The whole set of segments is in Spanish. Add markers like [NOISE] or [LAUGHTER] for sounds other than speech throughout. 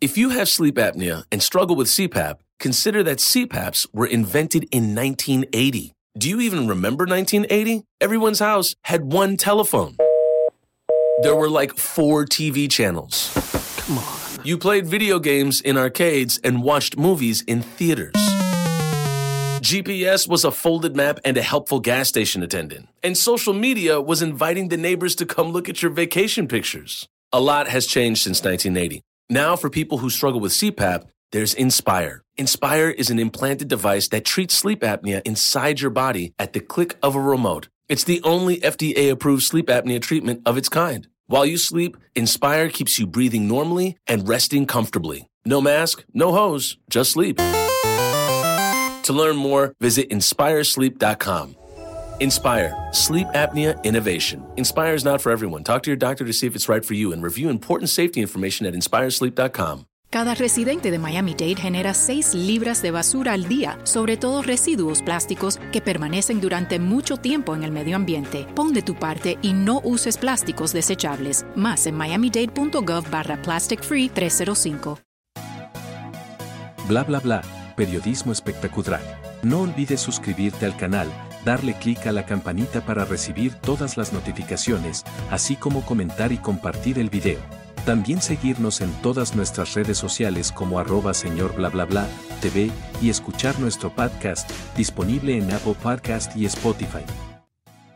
If you have sleep apnea and struggle with CPAP, consider that CPAPs were invented in 1980. Do you even remember 1980? Everyone's house had one telephone. There were like four TV channels. Come on. You played video games in arcades and watched movies in theaters. GPS was a folded map and a helpful gas station attendant. And social media was inviting the neighbors to come look at your vacation pictures. A lot has changed since 1980. Now, for people who struggle with CPAP, there's Inspire. Inspire is an implanted device that treats sleep apnea inside your body at the click of a remote. It's the only FDA approved sleep apnea treatment of its kind. While you sleep, Inspire keeps you breathing normally and resting comfortably. No mask, no hose, just sleep. To learn more, visit inspiresleep.com. Inspire, sleep apnea innovation. Inspire is not for everyone. Talk to your doctor to see if it's right for you and review important safety information at inspiresleep.com. Cada residente de Miami-Dade genera 6 libras de basura al día, sobre todo residuos plásticos que permanecen durante mucho tiempo en el medio ambiente. Pon de tu parte y no uses plásticos desechables. Más en miamidade.gov barra plastic free 305. Bla bla bla, periodismo espectacular. No olvides suscribirte al canal, darle clic a la campanita para recibir todas las notificaciones, así como comentar y compartir el video. También seguirnos en todas nuestras redes sociales como arroba señor bla bla bla TV y escuchar nuestro podcast disponible en Apple Podcast y Spotify.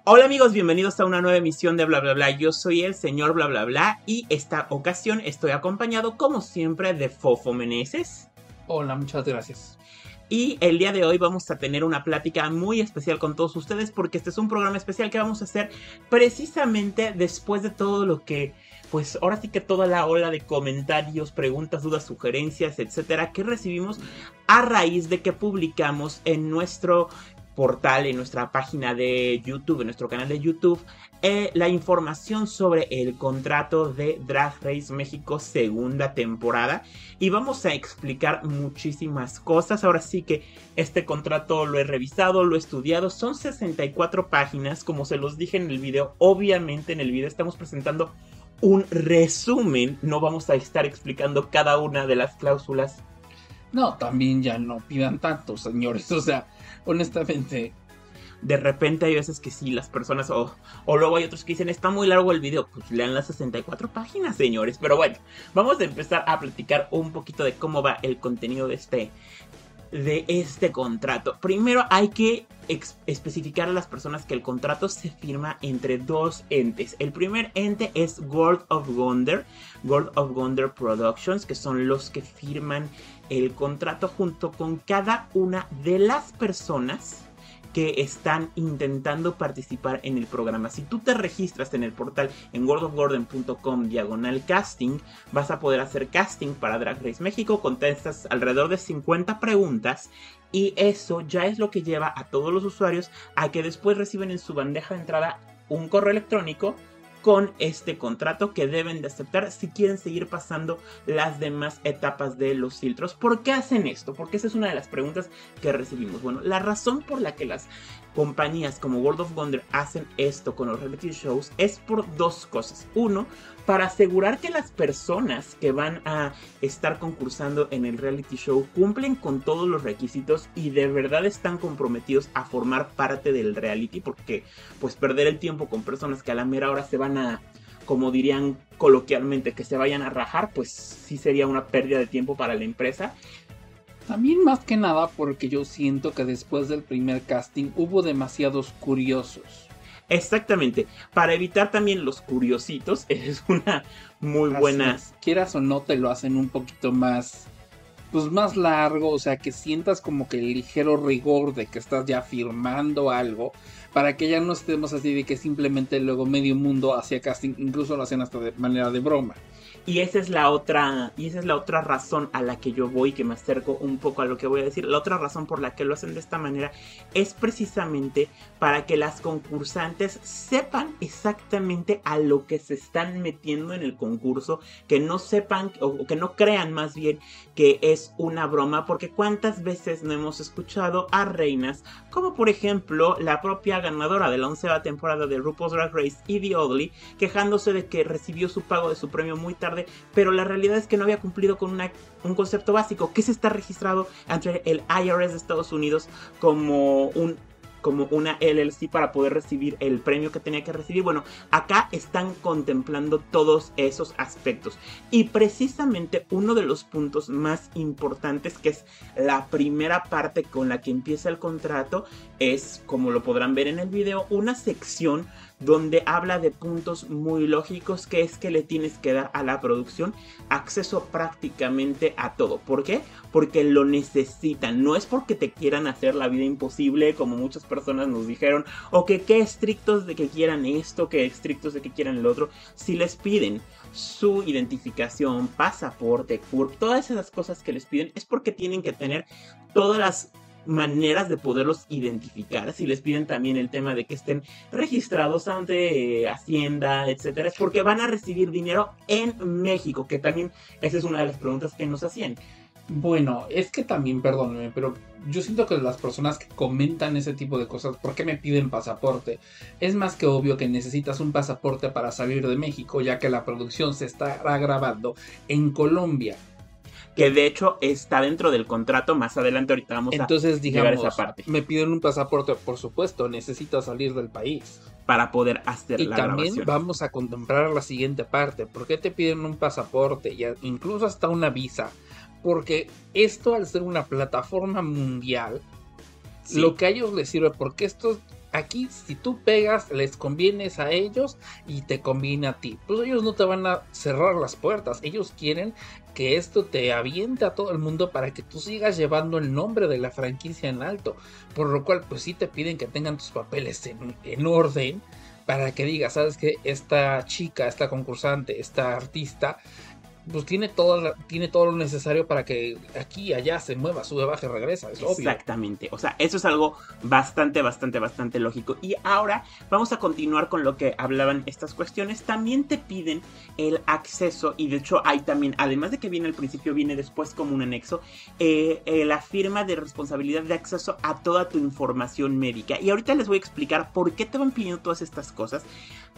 Hola amigos, bienvenidos a una nueva emisión de Bla Bla Bla. Yo soy el señor Bla Bla Bla y esta ocasión estoy acompañado como siempre de Fofo Meneses. Hola, muchas gracias. Y el día de hoy vamos a tener una plática muy especial con todos ustedes porque este es un programa especial que vamos a hacer precisamente después de todo lo que pues ahora sí que toda la ola de comentarios, preguntas, dudas, sugerencias, etcétera, que recibimos a raíz de que publicamos en nuestro portal, en nuestra página de YouTube, en nuestro canal de YouTube, eh, la información sobre el contrato de Drag Race México segunda temporada. Y vamos a explicar muchísimas cosas. Ahora sí que este contrato lo he revisado, lo he estudiado. Son 64 páginas, como se los dije en el video. Obviamente en el video estamos presentando un resumen. No vamos a estar explicando cada una de las cláusulas. No, también ya no pidan tanto, señores. O sea, [LAUGHS] honestamente. De repente hay veces que sí, las personas, o, o luego hay otros que dicen, está muy largo el video, pues lean las 64 páginas, señores. Pero bueno, vamos a empezar a platicar un poquito de cómo va el contenido de este, de este contrato. Primero hay que especificar a las personas que el contrato se firma entre dos entes. El primer ente es World of Wonder, World of Wonder Productions, que son los que firman el contrato junto con cada una de las personas que están intentando participar en el programa. Si tú te registras en el portal en worldofgordon.com diagonal casting, vas a poder hacer casting para Drag Race México, contestas alrededor de 50 preguntas y eso ya es lo que lleva a todos los usuarios a que después reciben en su bandeja de entrada un correo electrónico con este contrato que deben de aceptar si quieren seguir pasando las demás etapas de los filtros. ¿Por qué hacen esto? Porque esa es una de las preguntas que recibimos. Bueno, la razón por la que las compañías como World of Wonder hacen esto con los reality shows es por dos cosas. Uno, para asegurar que las personas que van a estar concursando en el reality show cumplen con todos los requisitos y de verdad están comprometidos a formar parte del reality porque pues perder el tiempo con personas que a la mera hora se van a como dirían coloquialmente que se vayan a rajar pues sí sería una pérdida de tiempo para la empresa también más que nada porque yo siento que después del primer casting hubo demasiados curiosos. Exactamente. Para evitar también los curiositos, [LAUGHS] es una muy buena. quieras o no, te lo hacen un poquito más. Pues más largo, o sea, que sientas como que el ligero rigor de que estás ya firmando algo, para que ya no estemos así de que simplemente luego medio mundo hacía casting, incluso lo hacen hasta de manera de broma. Y esa es la otra, y esa es la otra razón a la que yo voy, que me acerco un poco a lo que voy a decir. La otra razón por la que lo hacen de esta manera es precisamente para que las concursantes sepan exactamente a lo que se están metiendo en el concurso, que no sepan o que no crean más bien que es una broma, porque cuántas veces no hemos escuchado a reinas, como por ejemplo la propia ganadora de la onceava temporada de RuPaul's Drag Race, Evie Oddly, quejándose de que recibió su pago de su premio muy tarde pero la realidad es que no había cumplido con un concepto básico, que es estar registrado ante el IRS de Estados Unidos como un como una LLC para poder recibir el premio que tenía que recibir. Bueno, acá están contemplando todos esos aspectos. Y precisamente uno de los puntos más importantes, que es la primera parte con la que empieza el contrato, es, como lo podrán ver en el video, una sección donde habla de puntos muy lógicos que es que le tienes que dar a la producción acceso prácticamente a todo. ¿Por qué? Porque lo necesitan. No es porque te quieran hacer la vida imposible como muchas personas nos dijeron o que qué estrictos de que quieran esto, que estrictos de que quieran el otro. Si les piden su identificación, pasaporte, CURP, todas esas cosas que les piden es porque tienen que tener todas las maneras de poderlos identificar. Si les piden también el tema de que estén registrados ante eh, Hacienda, etcétera, es porque van a recibir dinero en México, que también esa es una de las preguntas que nos hacían. Bueno, es que también, perdóneme, pero yo siento que las personas que comentan ese tipo de cosas, ¿por qué me piden pasaporte? Es más que obvio que necesitas un pasaporte para salir de México, ya que la producción se está grabando en Colombia que de hecho está dentro del contrato. Más adelante, ahorita vamos Entonces, a digamos, llegar a esa parte. Me piden un pasaporte, por supuesto, necesito salir del país. Para poder hacer y también vamos a contemplar la siguiente parte. ¿Por qué te piden un pasaporte? Y incluso hasta una visa. Porque esto, al ser una plataforma mundial, lo que a ellos les sirve, porque esto aquí si tú pegas les convienes a ellos y te conviene a ti. Pues ellos no te van a cerrar las puertas, ellos quieren que esto te aviente a todo el mundo para que tú sigas llevando el nombre de la franquicia en alto. Por lo cual, pues sí te piden que tengan tus papeles en, orden para que digas, sabes que esta chica, esta concursante, esta artista pues tiene todo, tiene todo lo necesario para que aquí allá se mueva, sube, baje, regresa, es obvio. Exactamente, o sea, eso es algo bastante, bastante, bastante lógico. Y ahora vamos a continuar con lo que hablaban estas cuestiones. También te piden el acceso, y de hecho hay también, además de que viene al principio, viene después como un anexo, eh, eh, la firma de responsabilidad de acceso a toda tu información médica. Y ahorita les voy a explicar por qué te van pidiendo todas estas cosas.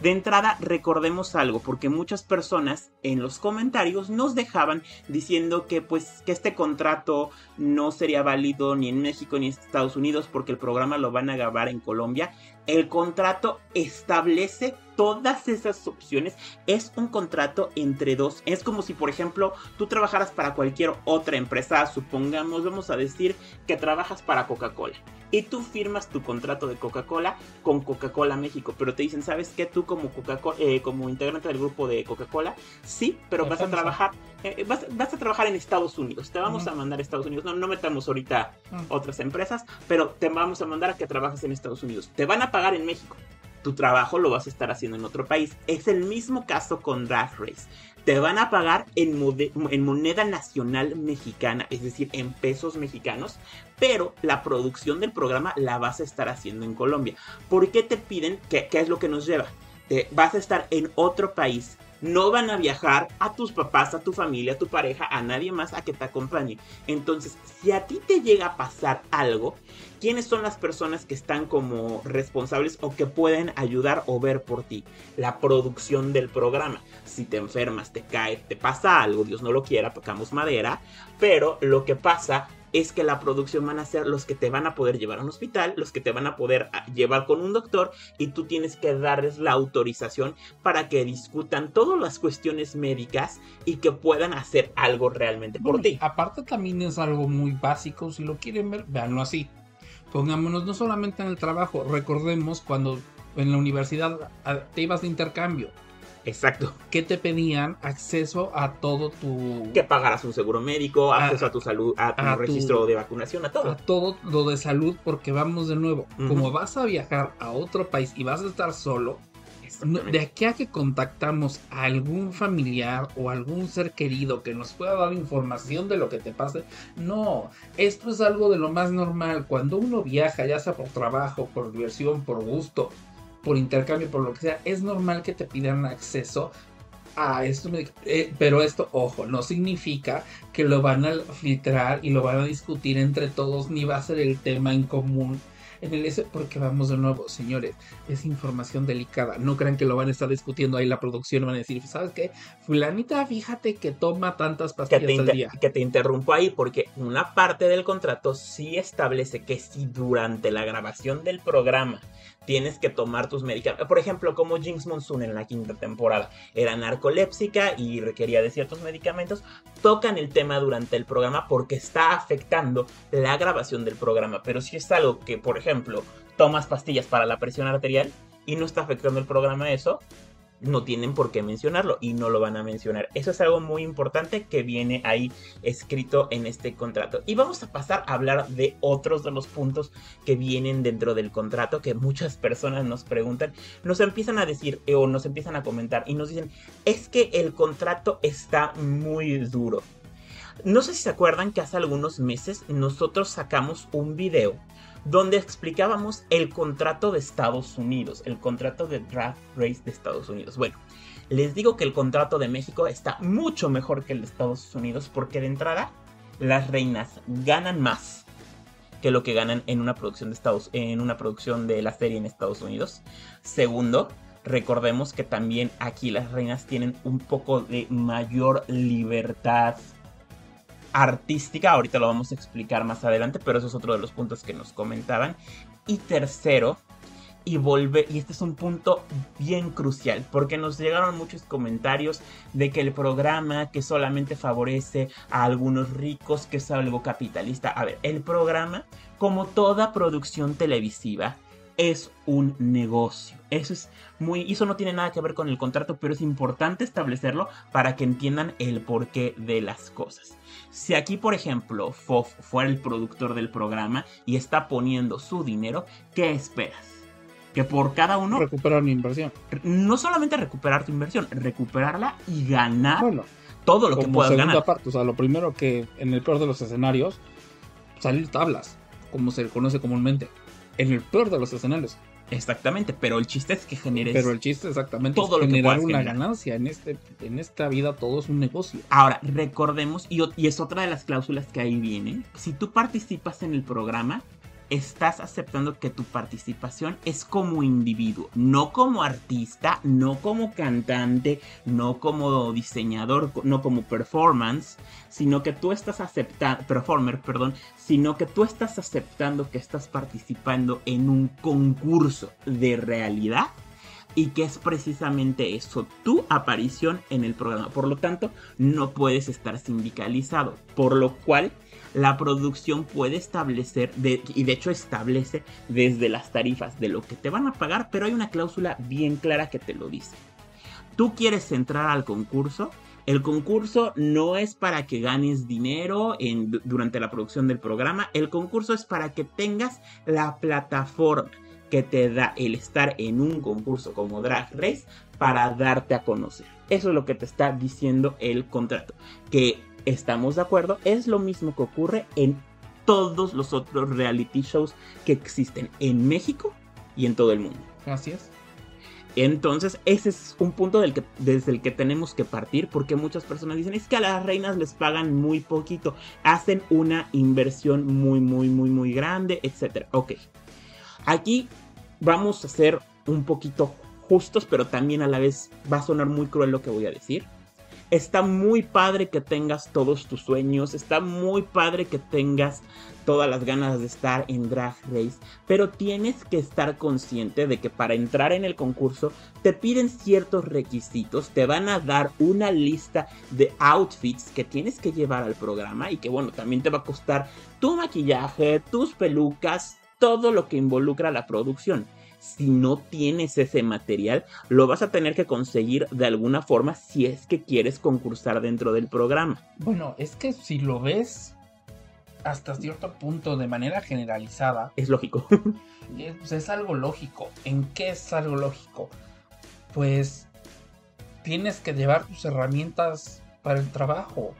De entrada, recordemos algo, porque muchas personas en los comentarios nos dejaban diciendo que pues que este contrato no sería válido ni en México ni en Estados Unidos porque el programa lo van a grabar en Colombia. El contrato establece todas esas opciones. Es un contrato entre dos. Es como si, por ejemplo, tú trabajaras para cualquier otra empresa. Supongamos, vamos a decir que trabajas para Coca-Cola. Y tú firmas tu contrato de Coca-Cola con Coca-Cola México. Pero te dicen, ¿sabes qué? Tú como coca eh, como integrante del grupo de Coca-Cola, sí, pero vas a trabajar. Eh, vas, a trabajar en Estados Unidos. Te vamos a mandar a Estados Unidos. No, no metamos ahorita otras empresas, pero te vamos a mandar a que trabajes en Estados Unidos. Te van a pagar en México tu trabajo lo vas a estar haciendo en otro país. Es el mismo caso con Drag Race. Te van a pagar en, moneda nacional mexicana, es decir, en pesos mexicanos, pero la producción del programa la vas a estar haciendo en Colombia. ¿Por qué te piden? ¿Qué, qué es lo que nos lleva? Te, vas a estar en otro país no van a viajar a tus papás, a tu familia, a tu pareja, a nadie más a que te acompañe. Entonces, si a ti te llega a pasar algo, ¿quiénes son las personas que están como responsables o que pueden ayudar o ver por ti? La producción del programa. Si te enfermas, te cae, te pasa algo, Dios no lo quiera, tocamos madera, pero lo que pasa es que la producción van a ser los que te van a poder llevar a un hospital, los que te van a poder ah, llevar con un doctor y tú tienes que darles la autorización para que discutan todas las cuestiones médicas y que puedan hacer algo realmente por ti. Aparte también es algo muy básico, si lo quieren ver, véanlo así. Pongámonos no solamente en el trabajo, recordemos cuando en la universidad te ibas de intercambio Exacto. Que te pedían acceso a todo tu. Que pagaras un seguro médico, acceso a tu salud, a tu registro de vacunación, a todo. A todo lo de salud, porque vamos de nuevo. Como vas a viajar a otro país y vas a estar solo, de aquí a que contactamos a algún familiar o algún ser querido que nos pueda dar información de lo que te pase, no, esto es algo de lo más normal. Cuando uno viaja, ya sea por trabajo, por diversión, por gusto, por intercambio, por lo que sea, es normal que te pidan acceso a esto. Eh, pero esto, ojo, no significa que lo van a filtrar y lo van a discutir entre todos, ni va a ser el tema en común en el S, porque vamos de nuevo, señores, es información delicada. No crean que lo van a estar discutiendo ahí la producción, van a decir, ¿sabes qué? Fulanita, fíjate que toma tantas pastillas que al día. que te interrumpo ahí porque una parte del contrato sí establece que si durante la grabación del programa tienes que tomar tus medicamentos, por ejemplo, como Jinx Monsoon en la quinta temporada. Era narcolépsica y requería de ciertos medicamentos, tocan el tema durante el programa porque está afectando la grabación del programa, pero si es algo que, por ejemplo, tomas pastillas para la presión arterial y no está afectando el programa eso, no tienen por qué mencionarlo y no lo van a mencionar. Eso es algo muy importante que viene ahí escrito en este contrato. Y vamos a pasar a hablar de otros de los puntos que vienen dentro del contrato que muchas personas nos preguntan, nos empiezan a decir eh, o nos empiezan a comentar y nos dicen, es que el contrato está muy duro. No sé si se acuerdan que hace algunos meses nosotros sacamos un video donde explicábamos el contrato de Estados Unidos, el contrato de Draft Race de Estados Unidos. Bueno, les digo que el contrato de México está mucho mejor que el de Estados Unidos porque de entrada las reinas ganan más que lo que ganan en una producción de Estados en una producción de la serie en Estados Unidos. Segundo, recordemos que también aquí las reinas tienen un poco de mayor libertad artística, ahorita lo vamos a explicar más adelante, pero eso es otro de los puntos que nos comentaban. Y tercero, y volver, y este es un punto bien crucial, porque nos llegaron muchos comentarios de que el programa que solamente favorece a algunos ricos, que es algo capitalista. A ver, el programa, como toda producción televisiva, es un negocio. Eso es muy. Eso no tiene nada que ver con el contrato, pero es importante establecerlo para que entiendan el porqué de las cosas. Si aquí, por ejemplo, Fof fuera el productor del programa y está poniendo su dinero, ¿qué esperas? Que por cada uno, Recuperar mi inversión. no solamente recuperar tu inversión, recuperarla y ganar Bueno, todo lo que puedas segunda ganar. parte, o sea, lo primero que en el peor de los escenarios, salir tablas, como se conoce comúnmente. En el peor de los escenarios. Exactamente, pero el chiste es que generes. Pero el chiste exactamente Todo lo es que generar puedas una generar. ganancia. En, este, en esta vida todo es un negocio. Ahora, recordemos, y, y es otra de las cláusulas que ahí vienen, si tú participas en el programa, estás aceptando que tu participación es como individuo, no como artista, no como cantante, no como diseñador, no como performance, sino que tú estás aceptando, performer, perdón, sino que tú estás aceptando que estás participando en un concurso de realidad y que es precisamente eso, tu aparición en el programa. Por lo tanto, no puedes estar sindicalizado, por lo cual la producción puede establecer, y de hecho establece desde las tarifas de lo que te van a pagar, pero hay una cláusula bien clara que te lo dice. Tú quieres entrar al concurso, el concurso no es para que ganes dinero durante la producción del programa, el concurso es para que tengas la plataforma que te da el estar en un concurso como Drag Race para darte a conocer. Eso es lo que te está diciendo el contrato. Que estamos de acuerdo, es lo mismo que ocurre en todos los otros reality shows que existen en México y en todo el mundo. Gracias. Entonces, ese es un punto del que, desde el que tenemos que partir, porque muchas personas dicen, es que a las reinas les pagan muy poquito, hacen una inversión muy, muy, muy, muy grande, etc. Ok, aquí vamos a ser un poquito justos, pero también a la vez va a sonar muy cruel lo que voy a decir. Está muy padre que tengas todos tus sueños, está muy padre que tengas todas las ganas de estar en Drag Race, pero tienes que estar consciente de que para entrar en el concurso te piden ciertos requisitos, te van a dar una lista de outfits que tienes que llevar al programa y que bueno, también te va a costar tu maquillaje, tus pelucas, todo lo que involucra la producción. Si no tienes ese material, lo vas a tener que conseguir de alguna forma si es que quieres concursar dentro del programa. Bueno, es que si lo ves hasta cierto punto de manera generalizada, Es lógico. es, [LAUGHS] pues, es algo lógico. ¿En qué es algo lógico? Pues tienes que llevar tus herramientas para el trabajo. O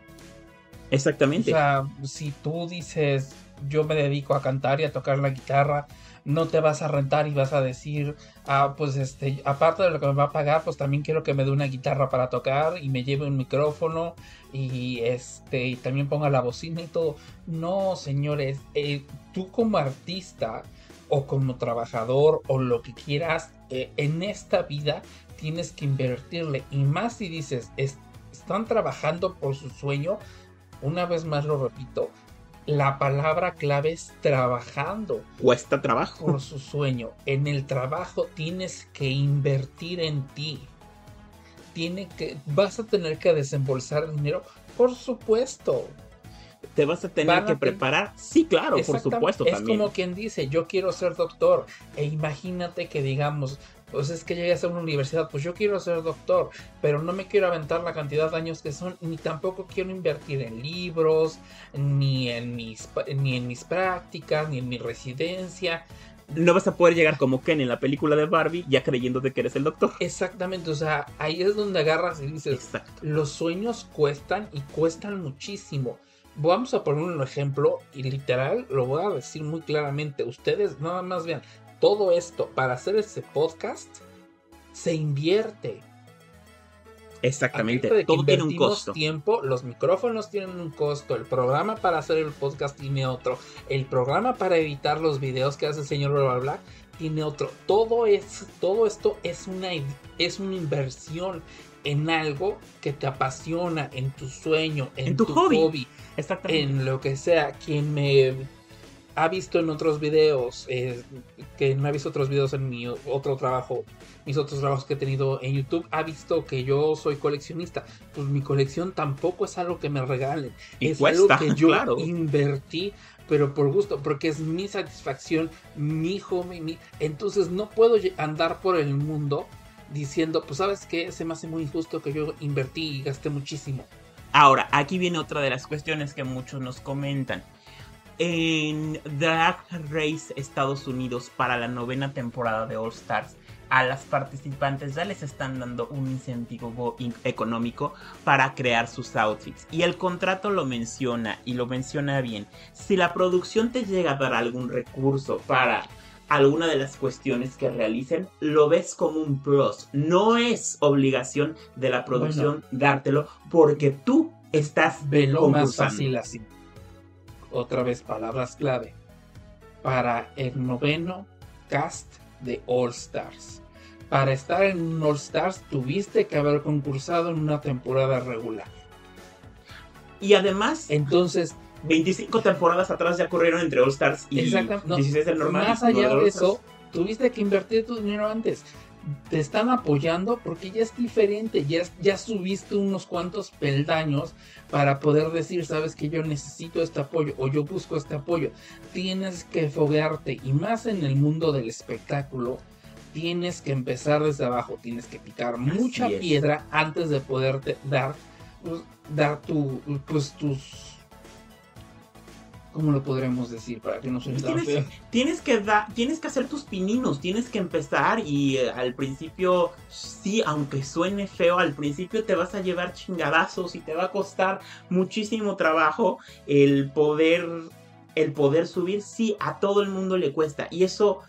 Exactamente. sea, si tú dices, yo me dedico a cantar y a tocar la guitarra, no te vas a rentar y vas a decir, ah, pues este, aparte de lo que me va a pagar, pues también quiero que me dé una guitarra para tocar y me lleve un micrófono y este, y también ponga la bocina y todo. No, señores, eh, tú como artista o como trabajador o lo que quieras, eh, en esta vida tienes que invertirle. Y más si dices, están trabajando por su sueño, una vez más lo repito, la palabra clave es trabajando. Cuesta trabajo. Por su sueño. En el trabajo tienes que invertir en ti. Tiene que, vas a tener que desembolsar dinero, por supuesto. ¿Te vas a tener que preparar? Sí, claro, por supuesto. Es como quien dice, yo quiero ser doctor. E imagínate que digamos, pues es que llegues a una universidad, pues yo quiero ser doctor, pero no me quiero aventar la cantidad de años que son, ni tampoco quiero invertir en libros, ni en mis, ni en mis prácticas, ni en mi residencia. No vas a poder llegar como Ken en la película de Barbie ya creyendo de que eres el doctor. Exactamente, o sea, ahí es donde agarras y dices, Exacto. los sueños cuestan y cuestan muchísimo. Vamos a poner un ejemplo y literal lo voy a decir muy claramente. Ustedes nada más vean, todo esto para hacer ese podcast se invierte. Exactamente, todo tiene un costo. tiempo, los micrófonos tienen un costo, el programa para hacer el podcast tiene otro, el programa para editar los videos que hace el señor bla bla tiene otro. Todo es todo esto es una es una inversión en algo que te apasiona, en tu sueño, en, tu, hobby, en lo que sea. Quien me ha visto en otros videos, eh, que no ha visto otros videos en mi otro trabajo, mis otros trabajos que he tenido en YouTube, ha visto que yo soy coleccionista. Pues mi colección tampoco es algo que me regalen, es algo que yo invertí pero por gusto, porque es mi satisfacción, mi hobby, mi... entonces no puedo andar por el mundo diciendo, pues sabes que se me hace muy injusto que yo invertí y gasté muchísimo. Ahora, aquí viene otra de las cuestiones que muchos nos comentan. En Drag Race Estados Unidos para la novena temporada de All Stars, a las participantes ya les están dando un incentivo económico para crear sus outfits. Y el contrato lo menciona y lo menciona bien. Si la producción te llega a dar algún recurso para alguna de las cuestiones que realicen, lo ves como un plus. No es obligación de la producción dártelo porque tú estás Velo más fácil así otra vez palabras clave, para el noveno cast de All Stars. Para estar en un All Stars tuviste que haber concursado en una temporada regular. Y además, entonces 25 temporadas atrás ya corrieron entre All Stars y 16 del normal. Más allá de eso, tuviste que invertir tu dinero antes te están apoyando porque ya es diferente, ya, ya subiste unos cuantos peldaños para poder decir, sabes que yo necesito este apoyo o yo busco este apoyo. Tienes que foguearte y más en el mundo del espectáculo, tienes que empezar desde abajo, tienes que picar mucha piedra antes de poderte dar, pues, dar tu, pues, tus ¿Cómo lo podremos decir para que no suene tan feo? Tienes que, tienes que hacer tus pininos, tienes que empezar y eh, al principio, sí, aunque suene feo, al principio te vas a llevar chingadazos y te va a costar muchísimo trabajo el poder, el poder subir. Sí, a todo el mundo le cuesta y eso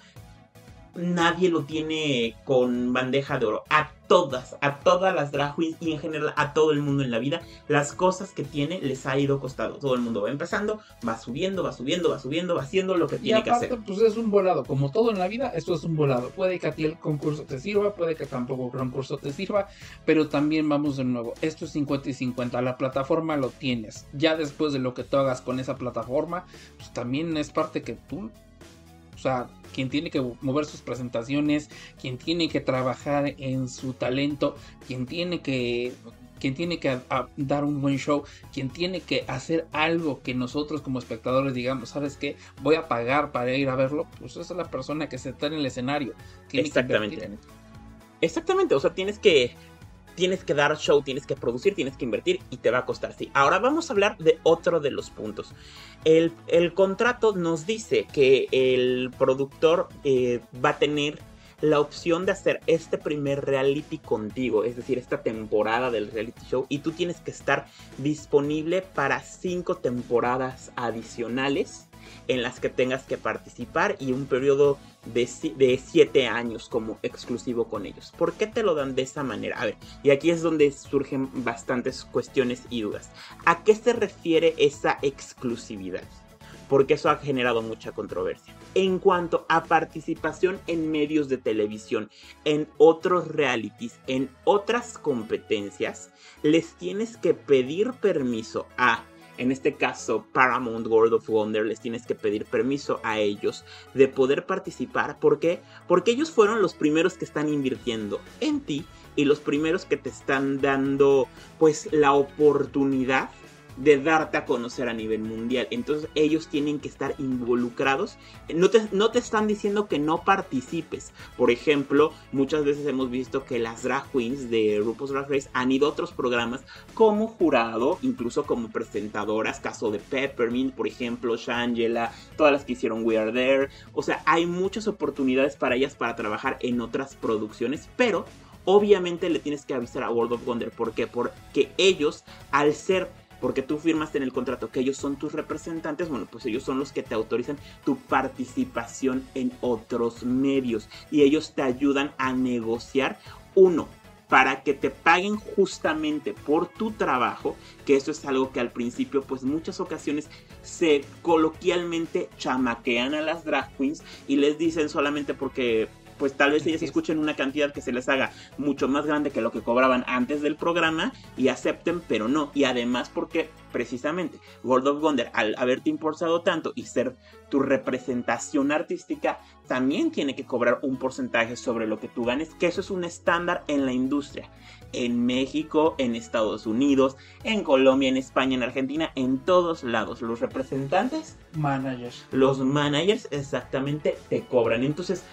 nadie lo tiene con bandeja de oro. A todas, a todas las drag queens y en general a todo el mundo en la vida, las cosas que tiene les ha ido costando. Todo el mundo va empezando, va subiendo, va subiendo, va subiendo, va haciendo lo que tiene que hacer. Pues es un volado, como todo en la vida, esto es un volado. Puede que a ti el concurso te sirva, puede que tampoco el concurso te sirva, pero también vamos de nuevo. Esto es 50 y 50, la plataforma lo tienes. Ya después de lo que tú hagas con esa plataforma, pues también es parte que tú o sea, quien tiene que mover sus presentaciones, quien tiene que trabajar en su talento, quien tiene que quien tiene que dar un buen show, quien tiene que hacer algo que nosotros como espectadores digamos, ¿sabes qué? Voy a pagar para ir a verlo, pues esa es la persona que se está en el escenario. Exactamente. Exactamente, o sea, tienes que tienes que dar show, tienes que producir, tienes que invertir y te va a costar. Sí. Ahora vamos a hablar de otro de los puntos. El, contrato nos dice que el productor eh, va a tener la opción de hacer este primer reality contigo, es decir, esta temporada del reality show, y tú tienes que estar disponible para cinco temporadas adicionales en las que tengas que participar y un periodo de, de siete años como exclusivo con ellos. ¿Por qué te lo dan de esa manera? A ver, y aquí es donde surgen bastantes cuestiones y dudas. ¿A qué se refiere esa exclusividad? porque eso ha generado mucha controversia. En cuanto a participación en medios de televisión, en otros realities, en otras competencias, les tienes que pedir permiso a en este caso Paramount World of Wonder, les tienes que pedir permiso a ellos de poder participar. ¿Por qué? Porque ellos fueron los primeros que están invirtiendo en ti y los primeros que te están dando pues la oportunidad de darte a conocer a nivel mundial. Entonces ellos tienen que estar involucrados. No te, no te están diciendo que no participes. Por ejemplo, muchas veces hemos visto que las drag queens de RuPaul's Drag Race han ido a otros programas como jurado, incluso como presentadoras. Caso de Peppermint, por ejemplo, Shangela, todas las que hicieron We Are There. O sea, hay muchas oportunidades para ellas para trabajar en otras producciones, pero obviamente le tienes que avisar a World of Wonder. ¿Por qué? Porque ellos, al ser porque tú firmaste en el contrato que ellos son tus representantes, bueno, pues ellos son los que te autorizan tu participación en otros medios y ellos te ayudan a negociar uno para que te paguen justamente por tu trabajo, que eso es algo que al principio pues muchas ocasiones se coloquialmente chamaquean a las drag queens y les dicen solamente porque pues tal vez ellas escuchen una cantidad que se les haga mucho más grande que lo que cobraban antes del programa y acepten, pero no. Y además porque precisamente World of Wonder, al haberte impulsado tanto y ser tu representación artística, también tiene que cobrar un porcentaje sobre lo que tú ganes, que eso es un estándar en la industria. En México, en Estados Unidos, en Colombia, en España, en Argentina, en todos lados. Los representantes, managers. Los managers exactamente te cobran. Entonces,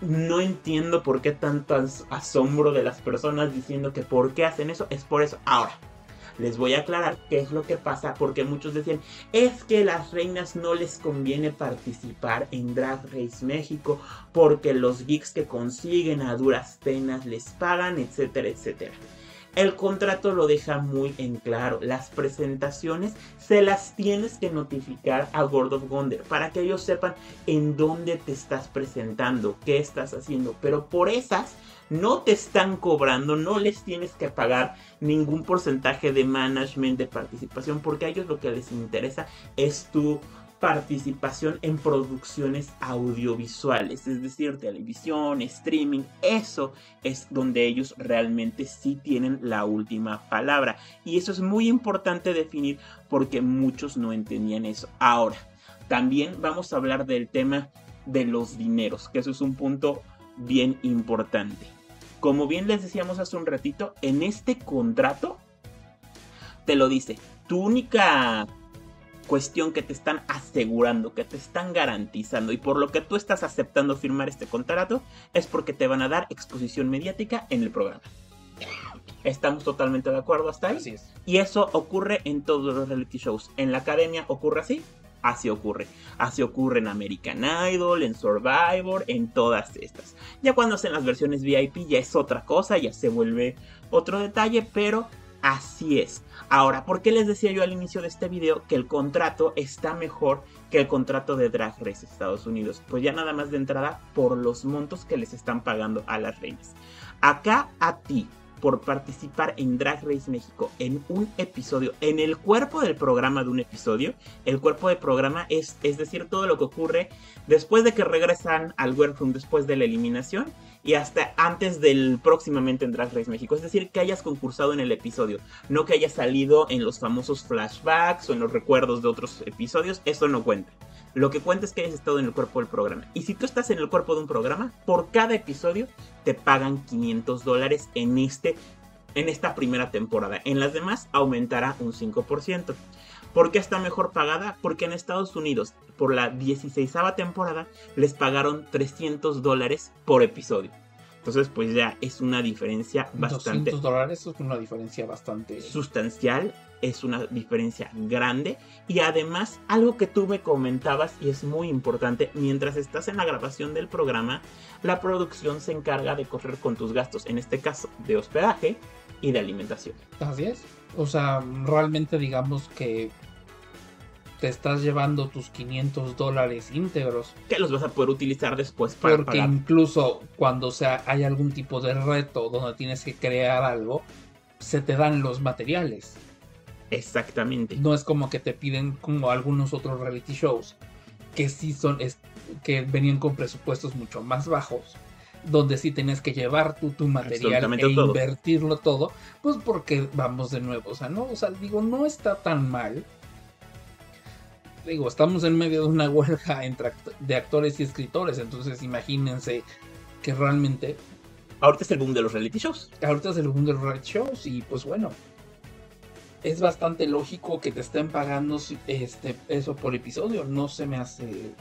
no entiendo por qué tanto asombro de las personas diciendo que por qué hacen eso. Es por eso. Ahora, les voy a aclarar qué es lo que pasa porque muchos decían, es que las reinas no les conviene participar en Drag Race México porque los geeks que consiguen a duras penas les pagan, etcétera, etcétera. El contrato lo deja muy en claro. Las presentaciones se las tienes que notificar a World of para que ellos sepan en dónde te estás presentando, qué estás haciendo. Pero por esas no te están cobrando, no les tienes que pagar ningún porcentaje de management, de participación, porque a ellos lo que les interesa es tu participación en producciones audiovisuales, es decir, televisión, streaming, eso es donde ellos realmente sí tienen la última palabra. Y eso es muy importante definir porque muchos no entendían eso. Ahora, también vamos a hablar del tema de los dineros, que eso es un punto bien importante. Como bien les decíamos hace un ratito, en este contrato te lo dice, tu única cuestión que te están asegurando, que te están garantizando y por lo que tú estás aceptando firmar este contrato es porque te van a dar exposición mediática en el programa. Estamos totalmente de acuerdo hasta ahí. Y eso ocurre en todos los reality shows. En la academia ocurre así. Así ocurre. Así ocurre en American Idol, en Survivor, en todas estas. Ya cuando hacen las versiones VIP ya es otra cosa, ya se vuelve otro detalle, pero Así es. Ahora, ¿por qué les decía yo al inicio de este video que el contrato está mejor que el contrato de Drag Race Estados Unidos? Pues ya nada más de entrada por los montos que les están pagando a las reinas. Acá a ti, por participar en Drag Race México en un episodio, en el cuerpo del programa de un episodio. El cuerpo del programa es, es decir, todo lo que ocurre después de que regresan al workroom después de la eliminación y hasta antes del próximamente en Drag Race México. Es decir, que hayas concursado en el episodio, no que hayas salido en los famosos flashbacks o en los recuerdos de otros episodios, eso no cuenta. Lo que cuenta es que hayas estado en el cuerpo del programa. Y si tú estás en el cuerpo de un programa, por cada episodio te pagan 500 dólares en, este, en esta primera temporada. En las demás aumentará un 5%. ¿Por qué está mejor pagada? Porque en Estados Unidos, por la 16 temporada, les pagaron 300 dólares por episodio. Entonces, pues ya es una diferencia bastante. 200 dólares es una diferencia bastante. Sustancial, es una diferencia grande. Y además, algo que tú me comentabas y es muy importante: mientras estás en la grabación del programa, la producción se encarga de correr con tus gastos, en este caso de hospedaje y de alimentación. Así es. O sea, realmente digamos que te estás llevando tus 500 dólares íntegros. Que los vas a poder utilizar después para Porque incluso cuando sea, hay algún tipo de reto donde tienes que crear algo, se te dan los materiales. Exactamente. No es como que te piden como algunos otros reality shows que sí son, es, que venían con presupuestos mucho más bajos, donde sí tenías que llevar tu, tu material e todo. invertirlo todo, pues porque vamos de nuevo, o sea, no, o sea, digo, no está tan mal. Digo, estamos en medio de una huelga entre de actores y escritores, entonces imagínense que realmente... Ahorita es el boom de los reality shows. Ahorita es el boom de los reality shows y pues bueno, es bastante lógico que te estén pagando este, eso por episodio. No se me hace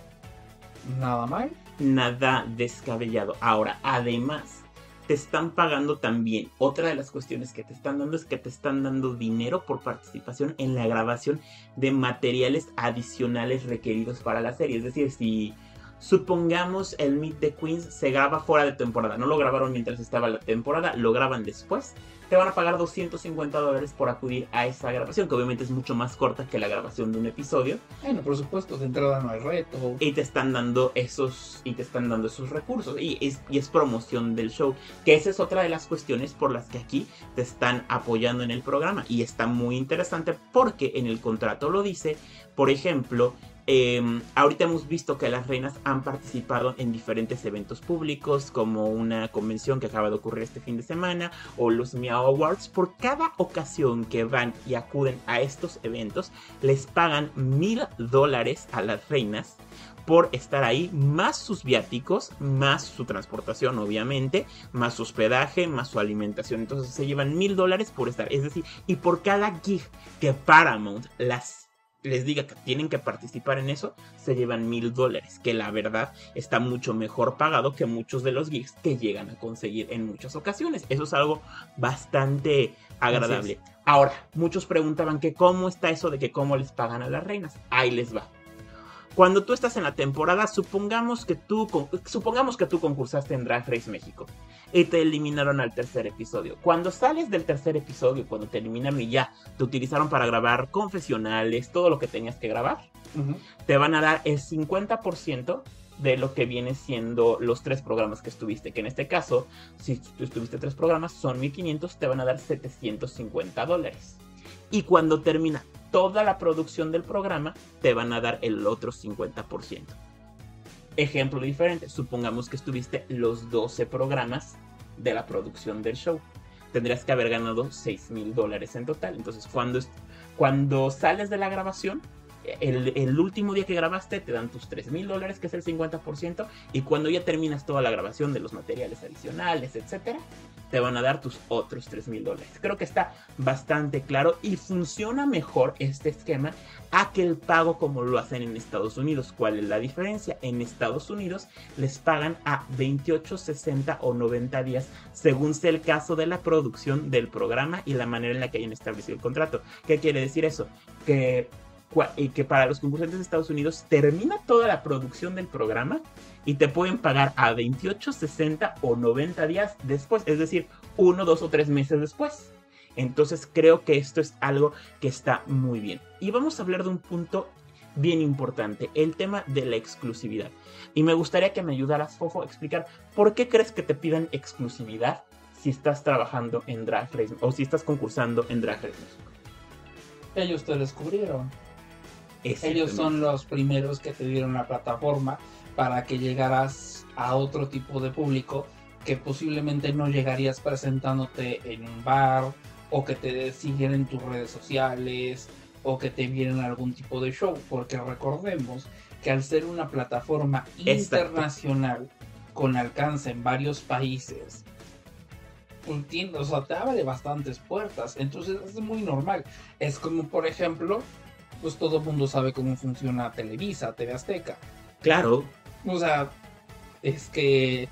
nada mal. Nada descabellado. Ahora, además, te están pagando también. Otra de las cuestiones que te están dando es que te están dando dinero por participación en la grabación de materiales adicionales requeridos para la serie. Es decir, si supongamos el Meet the Queens se graba fuera de temporada, no lo grabaron mientras estaba la temporada, lo graban después te van a pagar 250 dólares por acudir a esa grabación, que obviamente es mucho más corta que la grabación de un episodio. Bueno, por supuesto, de entrada no hay reto. Y te están dando esos, y te están dando esos recursos. Y es, y es promoción del show. Que esa es otra de las cuestiones por las que aquí te están apoyando en el programa. Y está muy interesante porque en el contrato lo dice. Por ejemplo, Em, ahorita hemos visto que las reinas han participado en diferentes eventos públicos, como una convención que acaba de ocurrir este fin de semana, o los Meow Awards. Por cada ocasión que van y acuden a estos eventos, les pagan mil dólares a las reinas por estar ahí, más sus viáticos, más su transportación, obviamente, más su hospedaje, más su alimentación. Entonces se llevan mil dólares por estar. Es decir, y por cada gig que Paramount las les diga que tienen que participar en eso, se llevan mil dólares, que la verdad está mucho mejor pagado que muchos de los gigs que llegan a conseguir en muchas ocasiones. Eso es algo bastante agradable. Ahora, muchos preguntaban que cómo está eso de que cómo les pagan a las reinas. Ahí les va. Cuando tú estás en la temporada, supongamos que tú, supongamos que tú concursaste en Drag Race México y te eliminaron al tercer episodio. Cuando sales del tercer episodio, cuando te eliminaron y ya te utilizaron para grabar confesionales, todo lo que tenías que grabar, te van a dar el 50% de lo que viene siendo los tres programas que estuviste. Que en este caso, si tú estuviste tres programas, son 1500, te van a dar 750 dólares. Y cuando termina toda la producción del programa, te van a dar el otro 50%. Ejemplo diferente, supongamos que estuviste los 12 programas de la producción del show. Tendrías que haber ganado 6 mil dólares en total. Entonces, cuando, cuando sales de la grabación, el, último día que grabaste te dan tus 3 mil dólares, que es el 50%, y cuando ya terminas toda la grabación de los materiales adicionales, etcétera, te van a dar tus otros 3 mil dólares. Creo que está bastante claro y funciona mejor este esquema a que el pago como lo hacen en Estados Unidos. ¿Cuál es la diferencia? En Estados Unidos les pagan a 28, 60 o 90 días según sea el caso de la producción del programa y la manera en la que hayan establecido el contrato. ¿Qué quiere decir eso? Que que para los concursantes de Estados Unidos termina toda la producción del programa y te pueden pagar a 28, 60 o 90 días después, es decir, uno, dos o tres meses después. Entonces creo que esto es algo que está muy bien. Y vamos a hablar de un punto bien importante, el tema de la exclusividad. Y me gustaría que me ayudaras, Fofo, a explicar por qué crees que te pidan exclusividad si estás trabajando en Drag Race o si estás concursando en Drag Race. Ellos te descubrieron. Ellos son los primeros que te dieron la plataforma para que llegaras a otro tipo de público que posiblemente no llegarías presentándote en un bar o que te siguen en tus redes sociales o que te vieran algún tipo de show, porque recordemos que al ser una plataforma internacional con alcance en varios países, entiendo, o sea, te abre bastantes puertas, entonces es muy normal. Es como, por ejemplo, pues todo el mundo sabe cómo funciona Televisa, TV Azteca. Claro. O sea, es que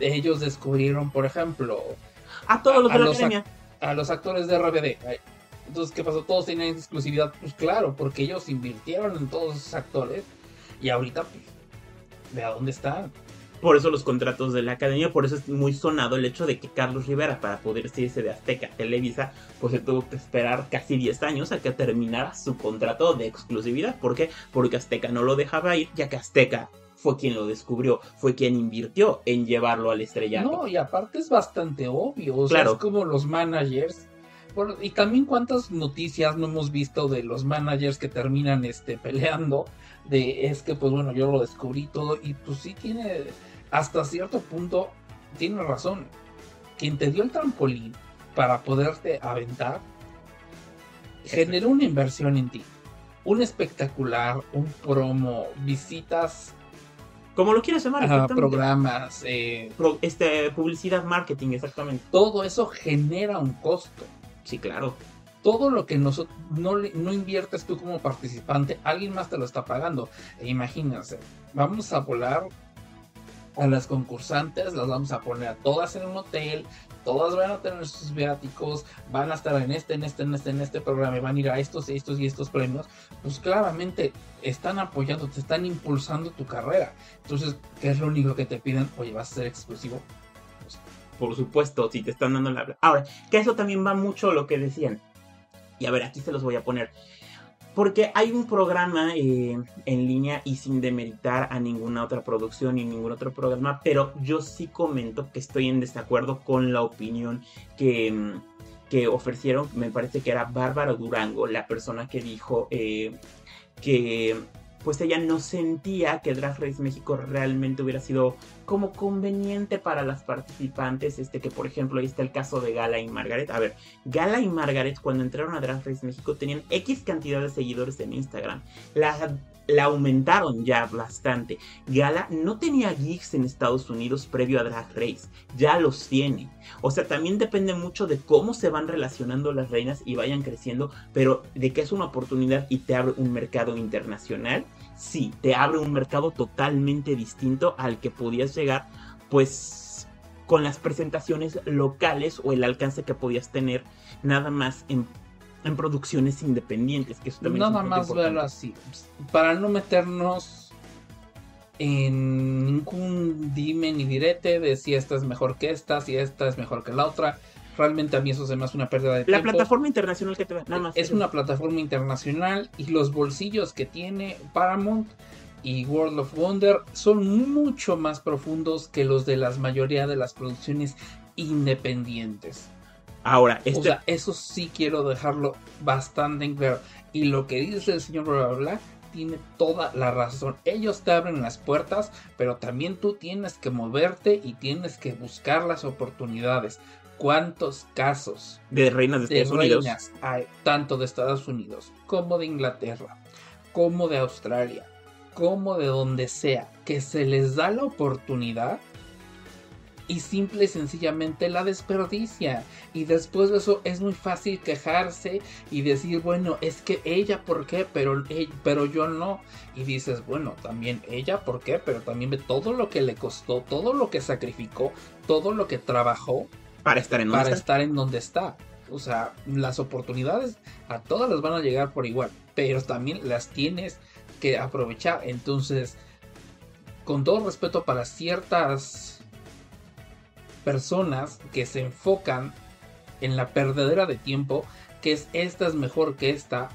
ellos descubrieron, por ejemplo, a todos los de la academia. A los actores de RBD. Entonces, ¿qué pasó? Todos tenían exclusividad. Pues claro, porque ellos invirtieron en todos esos actores. Y ahorita, pues, ve a dónde están. Por eso los contratos de la academia, por eso es muy sonado el hecho de que Carlos Rivera, para poder irse de Azteca Televisa, pues se tuvo que esperar casi 10 años a que terminara su contrato de exclusividad. ¿Por qué? Porque Azteca no lo dejaba ir, ya que Azteca fue quien lo descubrió, fue quien invirtió en llevarlo al estrellato. No, y aparte es bastante obvio, o sea, es como los managers y también cuántas noticias no hemos visto de los managers que terminan este, peleando. De es que, pues bueno, yo lo descubrí todo. Y pues sí tiene, hasta cierto punto, tiene razón. Quien te dio el trampolín para poderte aventar, generó una inversión en ti. Un espectacular, un promo, visitas Como lo quieras llamar, a exactamente. programas, eh, Pro- este, publicidad, marketing, exactamente. todo eso genera un costo. Sí, claro. Todo lo que nosotros no, no inviertes tú como participante, alguien más te lo está pagando. E imagínense, vamos a volar a las concursantes, las vamos a poner a todas en un hotel, todas van a tener sus viáticos, van a estar en este, en este, en este, en este programa, y van a ir a estos, estos y estos premios. Pues claramente están apoyando, te están impulsando tu carrera. Entonces, ¿qué es lo único que te piden? Oye, vas a ser exclusivo. Por supuesto, si te están dando la... Ahora, que eso también va mucho lo que decían. Y a ver, aquí se los voy a poner. Porque hay un programa eh, en línea y sin demeritar a ninguna otra producción y ningún otro programa, pero yo sí comento que estoy en desacuerdo con la opinión que, mm, que ofrecieron, me parece que era Bárbara Durango, la persona que dijo eh, que pues ella no sentía que Drag Race México realmente hubiera sido como conveniente para las participantes, este que por ejemplo ahí está el caso de Gala y Margaret. A ver, Gala y Margaret cuando entraron a Drag Race México tenían X cantidad de seguidores en Instagram. La, la aumentaron ya bastante. Gala no tenía gigs en Estados Unidos previo a Drag Race, ya los tiene. O sea, también depende mucho de cómo se van relacionando las reinas y vayan creciendo, pero de que es una oportunidad y te abre un mercado internacional, sí, te abre un mercado totalmente distinto al que podías llegar, pues con las presentaciones locales o el alcance que podías tener nada más en, en producciones independientes, que eso también es Nada más verlo así. Para no meternos en ningún dime ni direte de si esta es mejor que esta, si esta es mejor que la otra. Realmente a mí eso se me hace una pérdida de La tiempo. plataforma internacional que te da, nada más. es una plataforma internacional y los bolsillos que tiene Paramount y World of Wonder son mucho más profundos que los de la mayoría de las producciones independientes. Ahora, O este, sea, eso sí quiero dejarlo bastante en claro. Y lo que dice el señor bla, bla, bla, tiene toda la razón. Ellos te abren las puertas, pero también tú tienes que moverte y tienes que buscar las oportunidades. ¿Cuántos casos de reinas de de Estados Unidos. hay, tanto de Estados Unidos como de Inglaterra, como de Australia, como de donde sea, que se les da la oportunidad y simple y sencillamente la desperdicia. Y después de eso es muy fácil quejarse y decir, bueno, es que ella, ¿por qué? Pero, e- pero yo no. Y dices, bueno, también ella, ¿por qué? Pero también ve todo lo que le costó, todo lo que sacrificó, todo lo que trabajó para estar en donde para está. estar en donde está. O sea, las oportunidades a todas las van a llegar por igual, pero también las tienes que aprovechar. Entonces, con todo respeto para ciertas personas que se enfocan en la perdedera de tiempo, que es esta es mejor que esta,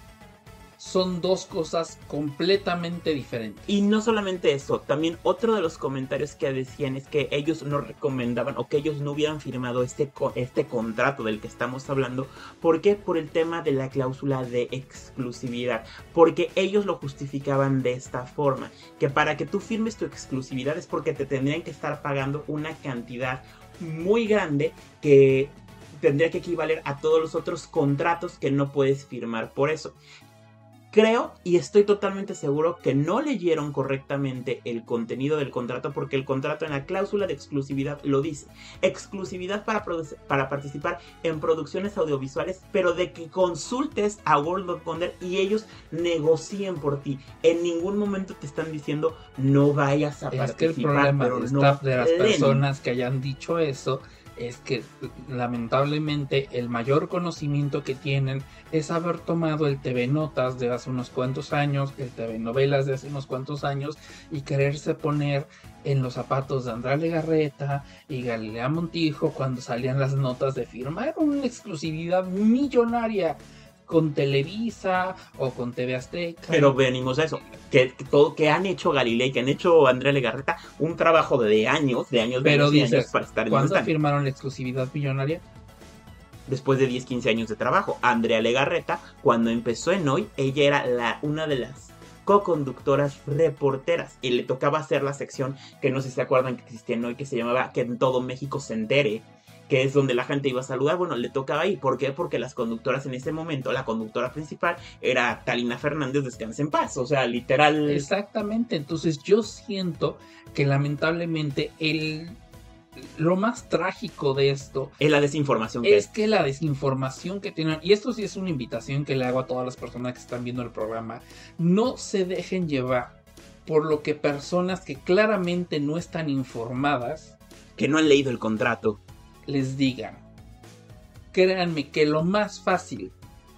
son dos cosas completamente diferentes. Y no solamente eso, también otro de los comentarios que decían es que ellos no recomendaban o que ellos no hubieran firmado este, este contrato del que estamos hablando. ¿Por qué? Por el tema de la cláusula de exclusividad. Porque ellos lo justificaban de esta forma. Que para que tú firmes tu exclusividad es porque te tendrían que estar pagando una cantidad muy grande que tendría que equivaler a todos los otros contratos que no puedes firmar por eso. Creo y estoy totalmente seguro que no leyeron correctamente el contenido del contrato porque el contrato en la cláusula de exclusividad lo dice. Exclusividad para, para participar en producciones audiovisuales, pero de que consultes a World of Wonder y ellos negocien por ti. En ningún momento te están diciendo no vayas a Es participar. que el problema pero no de las leen. personas que hayan dicho eso es que lamentablemente el mayor conocimiento que tienen es haber tomado el TV Notas de hace unos cuantos años, el TV Novelas de hace unos cuantos años y quererse poner en los zapatos de Andrea Legarreta y Galilea Montijo cuando salían las notas de firmar una exclusividad millonaria con Televisa o con TV Azteca. Pero venimos a eso, que, que todo que han hecho Galilei, que han hecho Andrea Legarreta, un trabajo de años, de años, de Pero y dices, años para estar en ¿Cuándo firmaron la exclusividad millonaria? después de 10, 15 años de trabajo. Andrea Legarreta, cuando empezó en Hoy, ella era la, una de las co-conductoras reporteras y le tocaba hacer la sección que no sé si se acuerdan que existía en Hoy, que se llamaba Que en todo México se entere que es donde la gente iba a saludar, bueno, le tocaba ahí. ¿Por qué? Porque las conductoras en ese momento, la conductora principal era Talina Fernández, descanse en paz, o sea, literal. Exactamente, entonces yo siento que lamentablemente el lo más trágico de esto es la desinformación. Que es que la desinformación que tienen, y esto sí es una invitación que le hago a todas las personas que están viendo el programa, no se dejen llevar por lo que personas que claramente no están informadas, que no han leído el contrato, les digan. Créanme que lo más fácil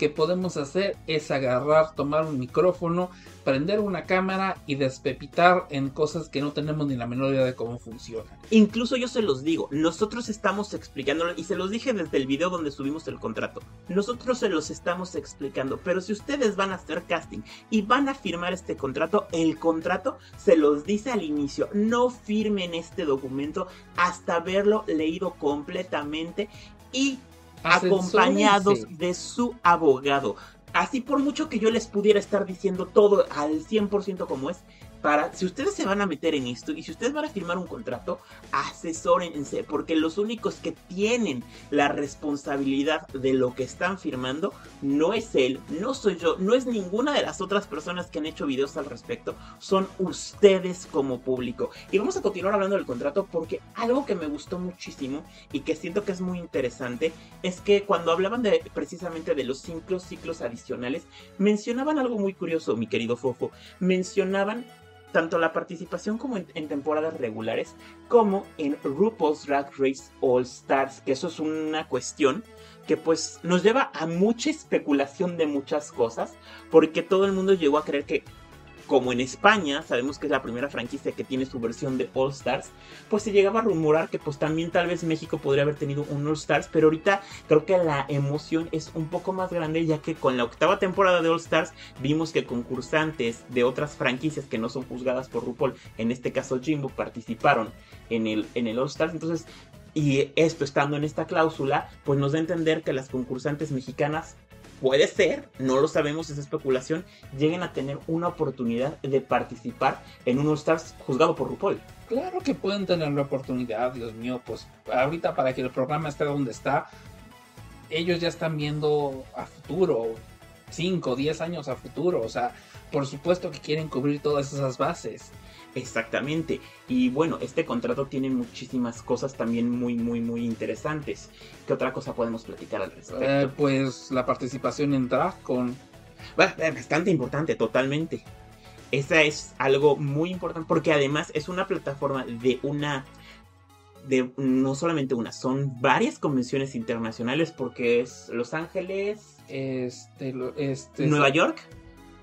que podemos hacer es agarrar, tomar un micrófono, prender una cámara y despepitar en cosas que no tenemos ni la menor idea de cómo funcionan. Incluso yo se los digo, nosotros estamos explicándolo y se los dije desde el video donde subimos el contrato. Nosotros se los estamos explicando, pero si ustedes van a hacer casting y van a firmar este contrato, el contrato se los dice al inicio, no firmen este documento hasta haberlo leído completamente y acompañados de su abogado. Así por mucho que yo les pudiera estar diciendo todo al 100% como es, para, si ustedes se van a meter en esto y si ustedes van a firmar un contrato, asesórense, porque los únicos que tienen la responsabilidad de lo que están firmando no es él, no soy yo, no es ninguna de las otras personas que han hecho videos al respecto, son ustedes como público. Y vamos a continuar hablando del contrato porque algo que me gustó muchísimo y que siento que es muy interesante es que cuando hablaban de precisamente de los cinco ciclos adicionales, mencionaban algo muy curioso, mi querido Fofo, mencionaban tanto la participación como en, temporadas regulares, como en RuPaul's Drag Race All Stars, que eso es una cuestión que pues nos lleva a mucha especulación de muchas cosas, porque todo el mundo llegó a creer que como en España, sabemos que es la primera franquicia que tiene su versión de All Stars, pues se llegaba a rumorar que pues también tal vez México podría haber tenido un All Stars, pero ahorita creo que la emoción es un poco más grande ya que con la octava temporada de All Stars vimos que concursantes de otras franquicias que no son juzgadas por RuPaul, en este caso Jimbo, participaron en el, en el All Stars, entonces y esto estando en esta cláusula, pues nos da a entender que las concursantes mexicanas puede ser, no lo sabemos, es especulación, lleguen a tener una oportunidad de participar en un All-Stars juzgado por RuPaul. Claro que pueden tener la oportunidad, Dios mío, pues ahorita para que el programa esté donde está, ellos ya están viendo a futuro, 5, 10 años a futuro, o sea, por supuesto que quieren cubrir todas esas bases. Exactamente. Y bueno, este contrato tiene muchísimas cosas también muy, muy, muy interesantes. ¿Qué otra cosa podemos platicar al respecto? Eh, pues la participación en con bastante importante, totalmente. Esa es algo muy importante porque además es una plataforma de una de no solamente una, son varias convenciones internacionales porque es Los Ángeles, este, este Nueva York,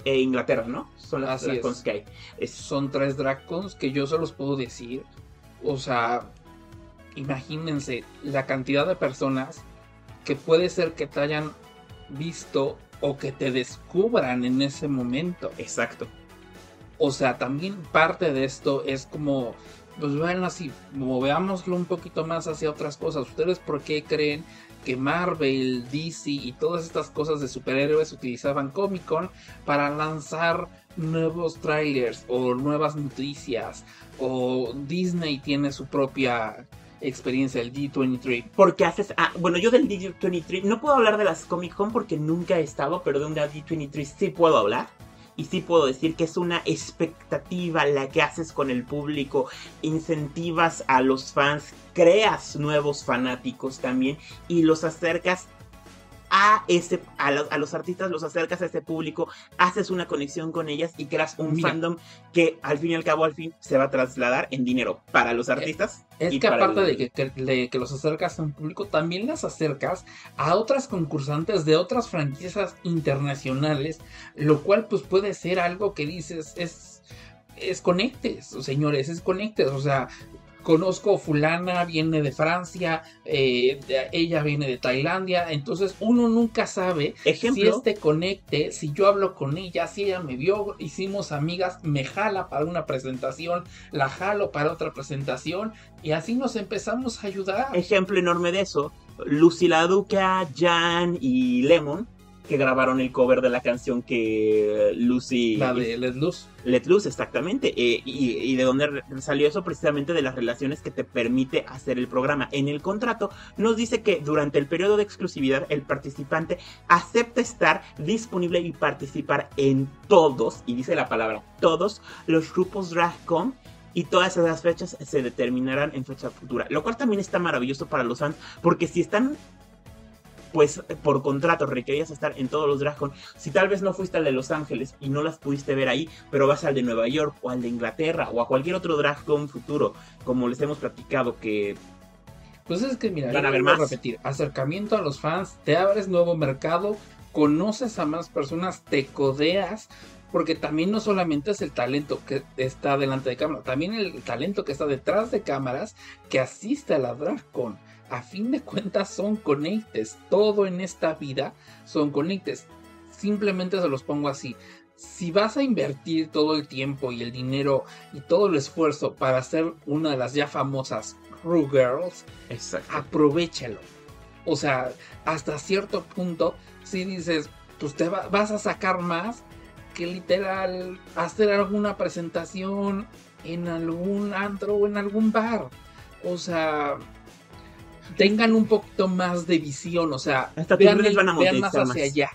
e Inglaterra, ¿no? Son las Dragons que hay. Son tres Dragons que yo se los puedo decir. O sea, imagínense la cantidad de personas que puede ser que te hayan visto o que te descubran en ese momento. Exacto. O sea, también parte de esto es como, pues bueno, así, moveámoslo un poquito más hacia otras cosas. ¿Ustedes por qué creen que Marvel, DC y todas estas cosas de superhéroes utilizaban Comic Con para lanzar nuevos trailers o nuevas noticias o Disney tiene su propia experiencia el D23 porque haces ah, bueno yo del D23 no puedo hablar de las Comic Con porque nunca he estado pero de un D23 sí puedo hablar y sí puedo decir que es una expectativa la que haces con el público, incentivas a los fans, creas nuevos fanáticos también y los acercas a, ese, a, los artistas, los acercas a ese público, haces una conexión con ellas y creas un fandom que al fin y al cabo al fin se va a trasladar en dinero para los artistas. Es, que aparte de, que, que, los acercas a un público, también las acercas a otras concursantes de otras franquicias internacionales, lo cual pues puede ser algo que dices es es conectes, señores, es conectes, o sea, conozco fulana, viene de Francia, eh, ella viene de Tailandia, entonces uno nunca sabe si este conecte, si yo hablo con ella, si ella me vio, hicimos amigas, me jala para una presentación, la jalo para otra presentación y así nos empezamos a ayudar. Ejemplo enorme de eso Lucy La Duca, Jan y Lemon que grabaron el cover de la canción que Lucy... La de Let Loose. Let Loose, exactamente. Eh, y, y, de dónde salió eso precisamente de las relaciones que te permite hacer el programa. En el contrato nos dice que durante el periodo de exclusividad el participante acepta estar disponible y participar en todos, y dice la palabra todos, los grupos DragCon y todas esas fechas se determinarán en fecha futura. Lo cual también está maravilloso para los fans, porque si están pues por contrato requerías estar en todos los Dragon. Si tal vez no fuiste al de Los Ángeles y no las pudiste ver ahí, pero vas al de Nueva York o al de Inglaterra o a cualquier otro Dragon futuro, como les hemos platicado que pues es que mira, van a ver más. repetir, acercamiento a los fans, te abres nuevo mercado, conoces a más personas, te codeas, porque también no solamente es el talento que está delante de cámara, también el talento que está detrás de cámaras que asiste a la DragCon a fin de cuentas son conectes. Todo en esta vida son conectes. Simplemente se los pongo así. Si vas a invertir todo el tiempo y el dinero y todo el esfuerzo para ser una de las ya famosas Crew Girls, aprovechalo. O sea, hasta cierto punto, si dices, pues te vas a sacar más que literal hacer alguna presentación en algún antro o en algún bar. O sea, tengan un poquito más de visión, o sea, hasta tus redes van a monetizar más hacia allá.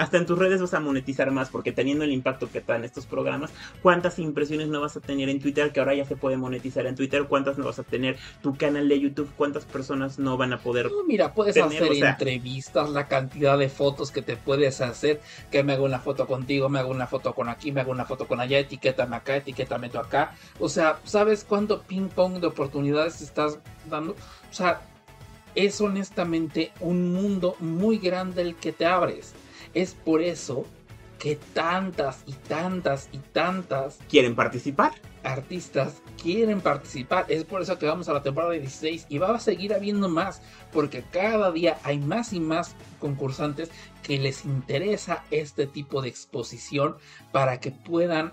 Hasta en tus redes vas a monetizar más, porque teniendo el impacto que dan estos programas, ¿cuántas impresiones no vas a tener en Twitter? Que ahora ya se puede monetizar en Twitter, ¿cuántas no vas a tener tu canal de YouTube? ¿Cuántas personas no van a poder no, Mira, puedes hacer entrevistas, la cantidad de fotos que te puedes hacer, que me hago una foto contigo, me hago una foto con aquí, me hago una foto con allá, etiquétame acá, etiquétame tú acá. O sea, ¿sabes cuánto ping pong de oportunidades estás dando? O sea, es honestamente un mundo muy grande el que te abres. Es por eso que tantas y tantas y tantas quieren participar. Artistas quieren participar. Es por eso que vamos a la temporada 16 y va a seguir habiendo más, porque cada día hay más y más concursantes que les interesa este tipo de exposición para que puedan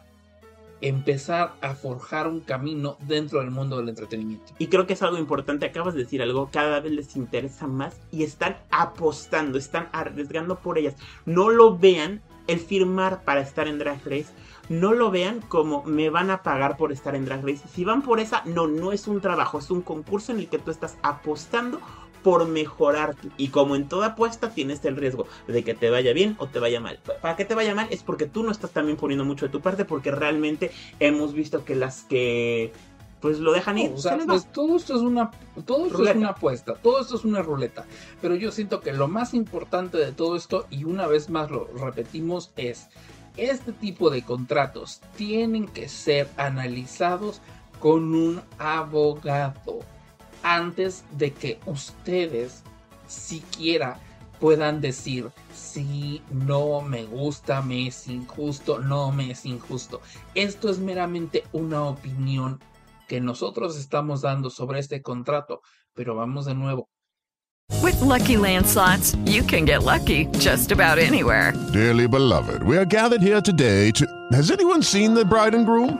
empezar a forjar un camino dentro del mundo del entretenimiento. Y creo que es algo importante, acabas de decir algo, cada vez les interesa más y están apostando, están arriesgando por ellas. No lo vean el firmar para estar en Drag Race, no lo vean como me van a pagar por estar en Drag Race. Si van por esa, no, no es un trabajo, es un concurso en el que tú estás apostando por mejorar. Y como en toda apuesta tienes el riesgo de que te vaya bien o te vaya mal. Para que te vaya mal es porque tú no estás también poniendo mucho de tu parte porque realmente hemos visto que las que pues lo dejan ir. o sea, pues todo esto es una todo esto es una apuesta, todo esto es una ruleta, pero yo siento que lo más importante de todo esto y una vez más lo repetimos es este tipo de contratos tienen que ser analizados con un abogado antes de que ustedes siquiera puedan decir si no me gusta, me es injusto, no me es injusto. Esto es meramente una opinión que nosotros estamos dando sobre este contrato, pero vamos de nuevo. With lucky landslots, you can get lucky just about anywhere. Dearly beloved, we are gathered here today to. Has anyone seen the bride and groom?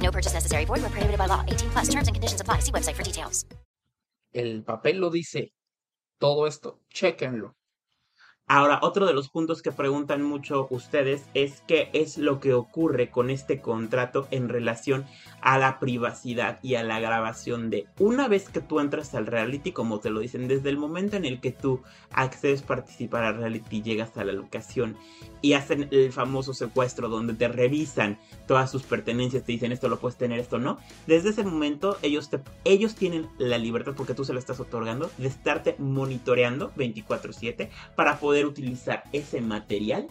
No purchase necessary. Void where prohibited by law. 18 plus terms and conditions apply. See website for details. El papel lo dice. Todo esto, chequenlo. Ahora, otro de los puntos que preguntan mucho ustedes es qué es lo que ocurre con este contrato en relación a la privacidad y a la grabación de una vez que tú entras al reality, como te lo dicen, desde el momento en el que tú accedes a participar al reality, llegas a la locación y hacen el famoso secuestro donde te revisan todas sus pertenencias, te dicen esto lo puedes tener, esto no. Desde ese momento ellos, te, ellos tienen la libertad, porque tú se lo estás otorgando, de estarte monitoreando 24/7 para poder utilizar ese material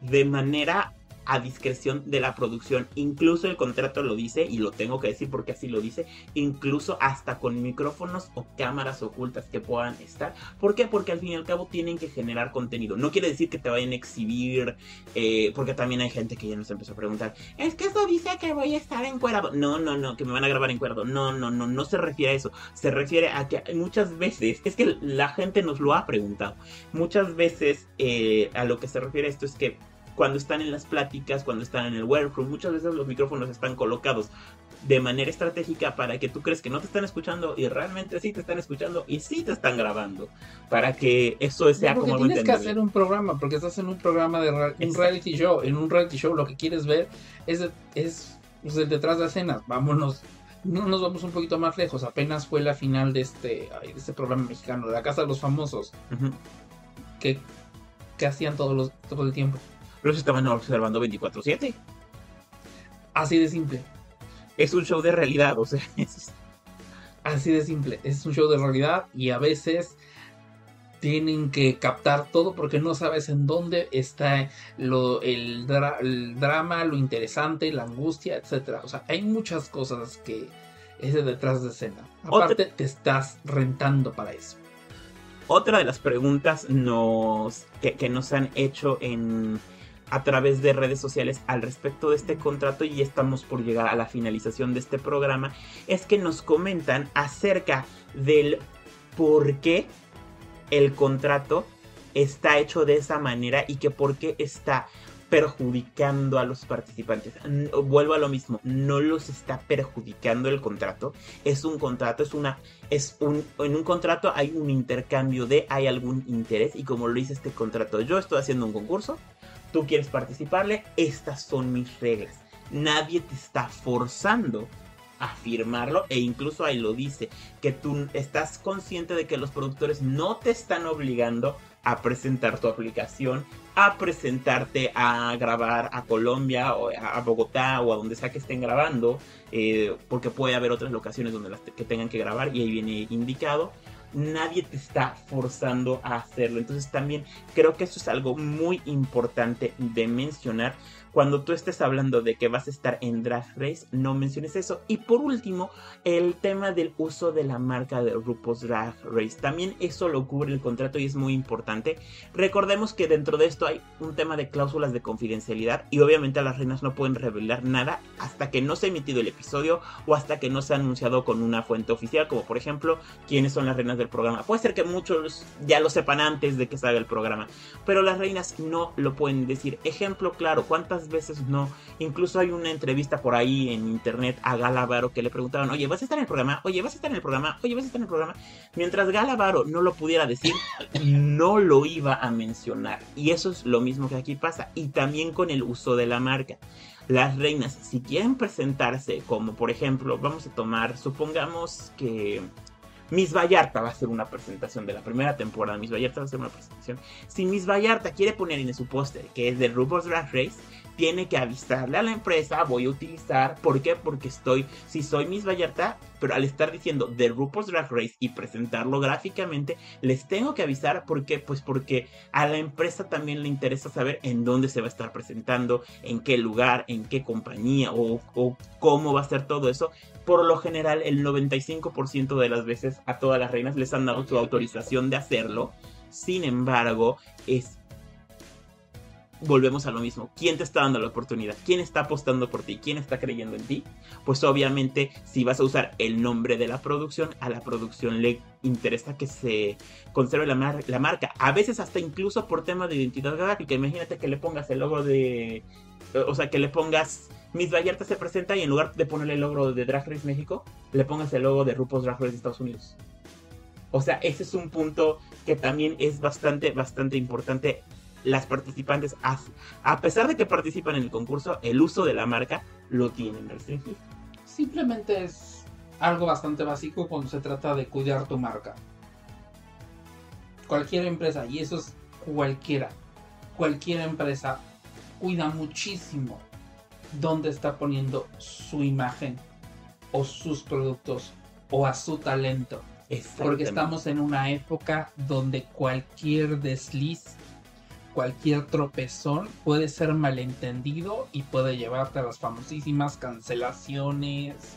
de manera a discreción de la producción. Incluso el contrato lo dice, y lo tengo que decir porque así lo dice, incluso hasta con micrófonos o cámaras ocultas que puedan estar. ¿Por qué? Porque al fin y al cabo tienen que generar contenido. No quiere decir que te vayan a exhibir, eh, porque también hay gente que ya nos empezó a preguntar, es que eso dice que voy a estar encuerado. No, no, no, que me van a grabar encuerado. No, no, no, no se refiere a eso. Se refiere a que muchas veces, es que la gente nos lo ha preguntado, muchas veces eh, a lo que se refiere esto es que cuando están en las pláticas, cuando están en el workroom, muchas veces los micrófonos están colocados de manera estratégica para que tú crees que no te están escuchando y realmente sí te están escuchando y sí te están grabando para que eso sea como algo tienes que hacer un programa porque estás en un programa de un reality show en un reality show lo que quieres ver es es pues, el detrás de escenas vámonos no nos vamos un poquito más lejos apenas fue la final de este de este programa mexicano de la casa de los famosos que, que hacían todos los todo el tiempo los estaban observando 24/7. Así de simple. Es un show de realidad, o sea, [LAUGHS] es... Así de simple, es un show de realidad y a veces tienen que captar todo porque no sabes en dónde está lo, el, drama, lo interesante, la angustia, etc. O sea, hay muchas cosas que es de detrás de escena. Aparte, te estás rentando para eso. Otra de las preguntas nos, que nos han hecho en, a través de redes sociales al respecto de este contrato y estamos por llegar a la finalización de este programa, es que nos comentan acerca del por qué el contrato está hecho de esa manera y que por qué está perjudicando a los participantes. Vuelvo a lo mismo, no los está perjudicando el contrato. Es un contrato, es una, es un, en un contrato hay un intercambio de, hay algún interés y como lo dice este contrato, yo estoy haciendo un concurso, tú quieres participarle, estas son mis reglas. Nadie te está forzando a firmarlo e incluso ahí lo dice, que tú estás consciente de que los productores no te están obligando a presentar tu aplicación, a presentarte a grabar a Colombia o a Bogotá o a donde sea que estén grabando, eh, porque puede haber otras locaciones donde las que tengan que grabar y ahí viene indicado nadie te está forzando a hacerlo. Entonces también creo que eso es algo muy importante de mencionar cuando tú estés hablando de que vas a estar en Drag Race, no menciones eso. Y por último, el tema del uso de la marca de RuPaul's Drag Race. También eso lo cubre el contrato y es muy importante. Recordemos que dentro de esto hay un tema de cláusulas de confidencialidad y obviamente las reinas no pueden revelar nada hasta que no se ha emitido el episodio o hasta que no se ha anunciado con una fuente oficial, como por ejemplo quiénes son las reinas del programa. Puede ser que muchos ya lo sepan antes de que salga el programa, pero las reinas no lo pueden decir. Ejemplo claro, ¿cuántas veces no? Incluso hay una entrevista por ahí en internet a Galavaro que le preguntaban, oye, ¿vas a estar en el programa? Oye, ¿vas a estar en el programa? Oye, ¿vas a estar en el programa? Mientras Galavaro no lo pudiera decir, no lo iba a mencionar. Y eso es lo mismo que aquí pasa. Y también con el uso de la marca. Las reinas, si quieren presentarse como por ejemplo, vamos a tomar, supongamos que Miss Vallarta va a hacer una presentación de la primera temporada. Miss Vallarta va a hacer una presentación. Si Miss Vallarta quiere poner en su póster que es de RuPaul's Drag Race, tiene que avisarle a la empresa, voy a utilizar, ¿por qué? Porque estoy, si soy Miss Vallarta, pero al estar diciendo The RuPaul's Drag Race y presentarlo gráficamente, les tengo que avisar, ¿por qué? Pues porque a la empresa también le interesa saber en dónde se va a estar presentando, en qué lugar, en qué compañía o, o cómo va a ser todo eso. Por lo general, el 95% de las veces a todas las reinas les han dado su autorización de hacerlo. Sin embargo, es volvemos a lo mismo. ¿Quién te está dando la oportunidad? ¿Quién está apostando por ti? ¿Quién está creyendo en ti? Pues obviamente si vas a usar el nombre de la producción, a la producción le interesa que se conserve la, marca. A veces hasta incluso por tema de identidad gráfica. Imagínate que le pongas el logo de... O sea, que le pongas... Miss Vallarta se presenta y en lugar de ponerle el logo de Drag Race México, le pongas el logo de RuPaul's Drag Race de Estados Unidos. O sea, ese es un punto que también es bastante, bastante importante. Las participantes, a, a pesar de que participan en el concurso, el uso de la marca lo tienen restringido. Simplemente es algo bastante básico cuando se trata de cuidar tu marca. Cualquier empresa, y eso es cualquiera, cualquier empresa cuida muchísimo dónde está poniendo su imagen o sus productos o a su talento. Porque estamos en una época donde cualquier desliz, cualquier tropezón puede ser malentendido y puede llevarte a las famosísimas cancelaciones,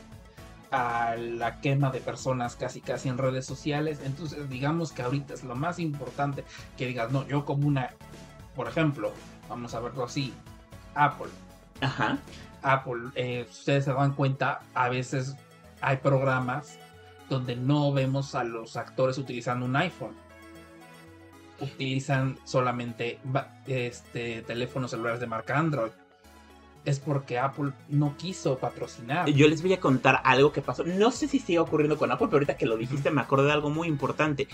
a la quema de personas casi casi en redes sociales. Entonces digamos que ahorita es lo más importante que digas, no, yo como una, por ejemplo, vamos a verlo así, Apple. Ajá. Apple, eh, ustedes se dan cuenta, a veces hay programas donde no vemos a los actores utilizando un iPhone. Utilizan solamente este, teléfonos celulares de marca Android es porque Apple no quiso patrocinar. Yo les voy a contar algo que pasó. No sé si sigue ocurriendo con Apple, pero ahorita que lo dijiste me acordé de algo muy importante.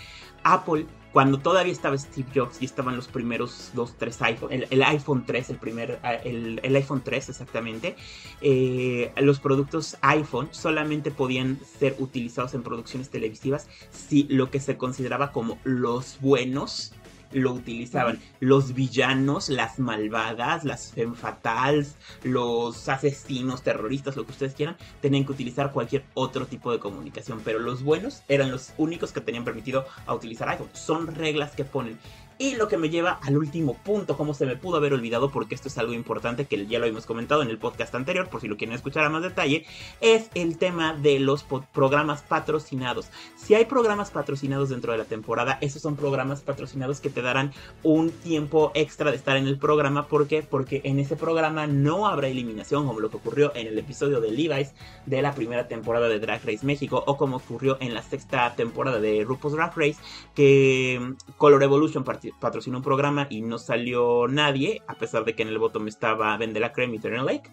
Apple, cuando todavía estaba Steve Jobs y estaban los primeros dos, tres iPhone, el, iPhone 3, el primer, el, iPhone 3 exactamente, eh, los productos iPhone solamente podían ser utilizados en producciones televisivas si lo que se consideraba como los buenos lo utilizaban. Los villanos, las malvadas, las femme fatales, los asesinos, terroristas, lo que ustedes quieran, tenían que utilizar cualquier otro tipo de comunicación. Pero los buenos eran los únicos que tenían permitido a utilizar iPhone. Son reglas que ponen. Y lo que me lleva al último punto, como se me pudo haber olvidado, porque esto es algo importante que ya lo hemos comentado en el podcast anterior, por si lo quieren escuchar a más detalle, es el tema de los programas patrocinados. Si hay programas patrocinados dentro de la temporada, esos son programas patrocinados que te darán un tiempo extra de estar en el programa. ¿Por qué? Porque en ese programa no habrá eliminación, como lo que ocurrió en el episodio de Levi's de la primera temporada de Drag Race México, o como ocurrió en la sexta temporada de RuPaul's Drag Race, que mm, Color Evolution partió patrocinó un programa y no salió nadie, a pesar de que en el bottom estaba Vendela Creme y Turner Lake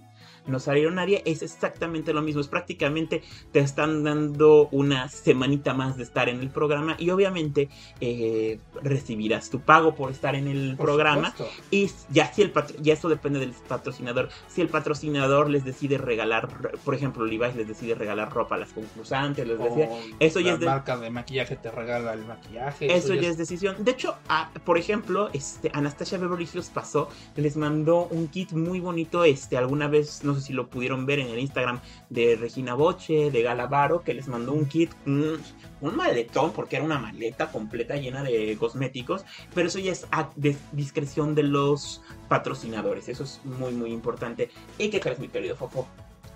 no salieron nadie, es exactamente lo mismo, es prácticamente te están dando una semanita más de estar en el programa y obviamente eh, recibirás tu pago por estar en el programa. y ya si el ya eso depende del patrocinador, si el patrocinador les decide regalar, por ejemplo Levi's les decide regalar ropa a las concursantes, les decide, eso ya es de, marca de maquillaje te regala el maquillaje, eso, ya es... decisión, de hecho, por ejemplo, este Anastasia Beverly Hills pasó, les mandó un kit muy bonito, este alguna vez no si lo pudieron ver en el Instagram de Regina Boche, de Galavaro, que les mandó un kit, un, maletón, porque era una maleta completa llena de cosméticos, pero eso ya es a discreción de los patrocinadores, eso es muy muy importante. ¿Y qué crees mi querido Fofo?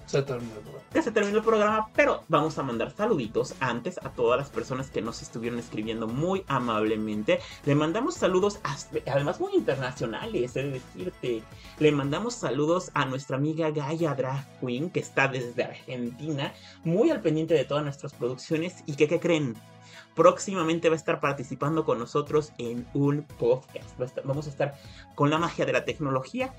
Se terminó el programa. Ya se terminó el programa, pero vamos a mandar saluditos antes a todas las personas que nos estuvieron escribiendo muy amablemente. Le mandamos saludos, además muy internacionales, es decirte. Le mandamos saludos a nuestra amiga Gaia Drag Queen, que está desde Argentina, muy al pendiente de todas nuestras producciones y que, ¿qué creen? próximamente va a estar participando con nosotros en un podcast. vamos a estar con la magia de la tecnología,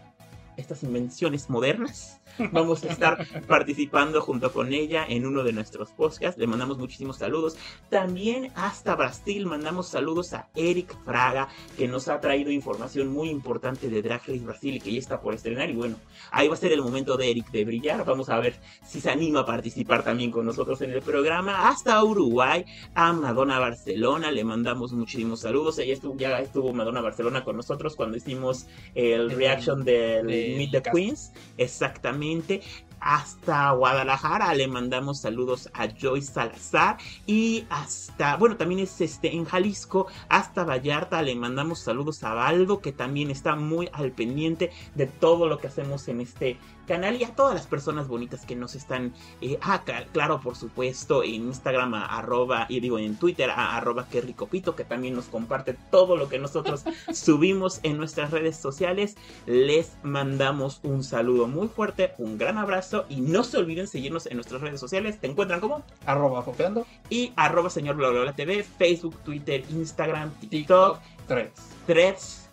estas invenciones modernas [LAUGHS] Vamos a estar participando junto con ella en uno de nuestros podcasts. Le mandamos muchísimos saludos. También hasta Brasil mandamos saludos a Eric Fraga, que nos ha traído información muy importante de Drag Race Brasil y que ya está por estrenar. Y bueno, ahí va a ser el momento de Eric de brillar. Vamos a ver si se anima a participar también con nosotros en el programa. Hasta Uruguay, a Madonna Barcelona, le mandamos muchísimos saludos. Ella estuvo, ya estuvo Madonna Barcelona con nosotros cuando hicimos el reaction del Meet the Queens. Exactamente hasta Guadalajara le mandamos saludos a Joyce Salazar y hasta, bueno, también es este en Jalisco, hasta Vallarta le mandamos saludos a Baldo que también está muy al pendiente de todo lo que hacemos en este canal y a todas las personas bonitas que nos están, eh, ah, claro, por supuesto, en Instagram, arroba, y digo en Twitter, a, arroba que ricopito, que también nos comparte todo lo que nosotros [LAUGHS] subimos en nuestras redes sociales. Les mandamos un saludo muy fuerte, un gran abrazo y no se olviden seguirnos en nuestras redes sociales. ¿Te encuentran como? Arroba copiando. Y arroba señor bla, bla, TV, Facebook, Twitter, Instagram, TikTok, Threads. Threads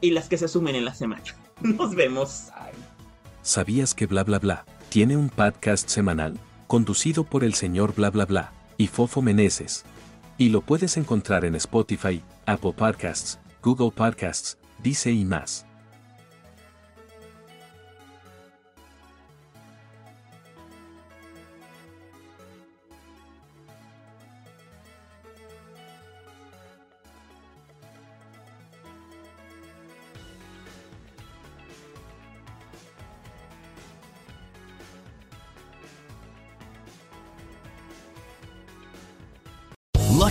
y las que se sumen en la semana. [LAUGHS] Nos vemos. ¿Sabías que bla bla bla tiene un podcast semanal conducido por el señor bla bla bla y Fofo Meneses? Y lo puedes encontrar en Spotify, Apple Podcasts, Google Podcasts, Dice y más.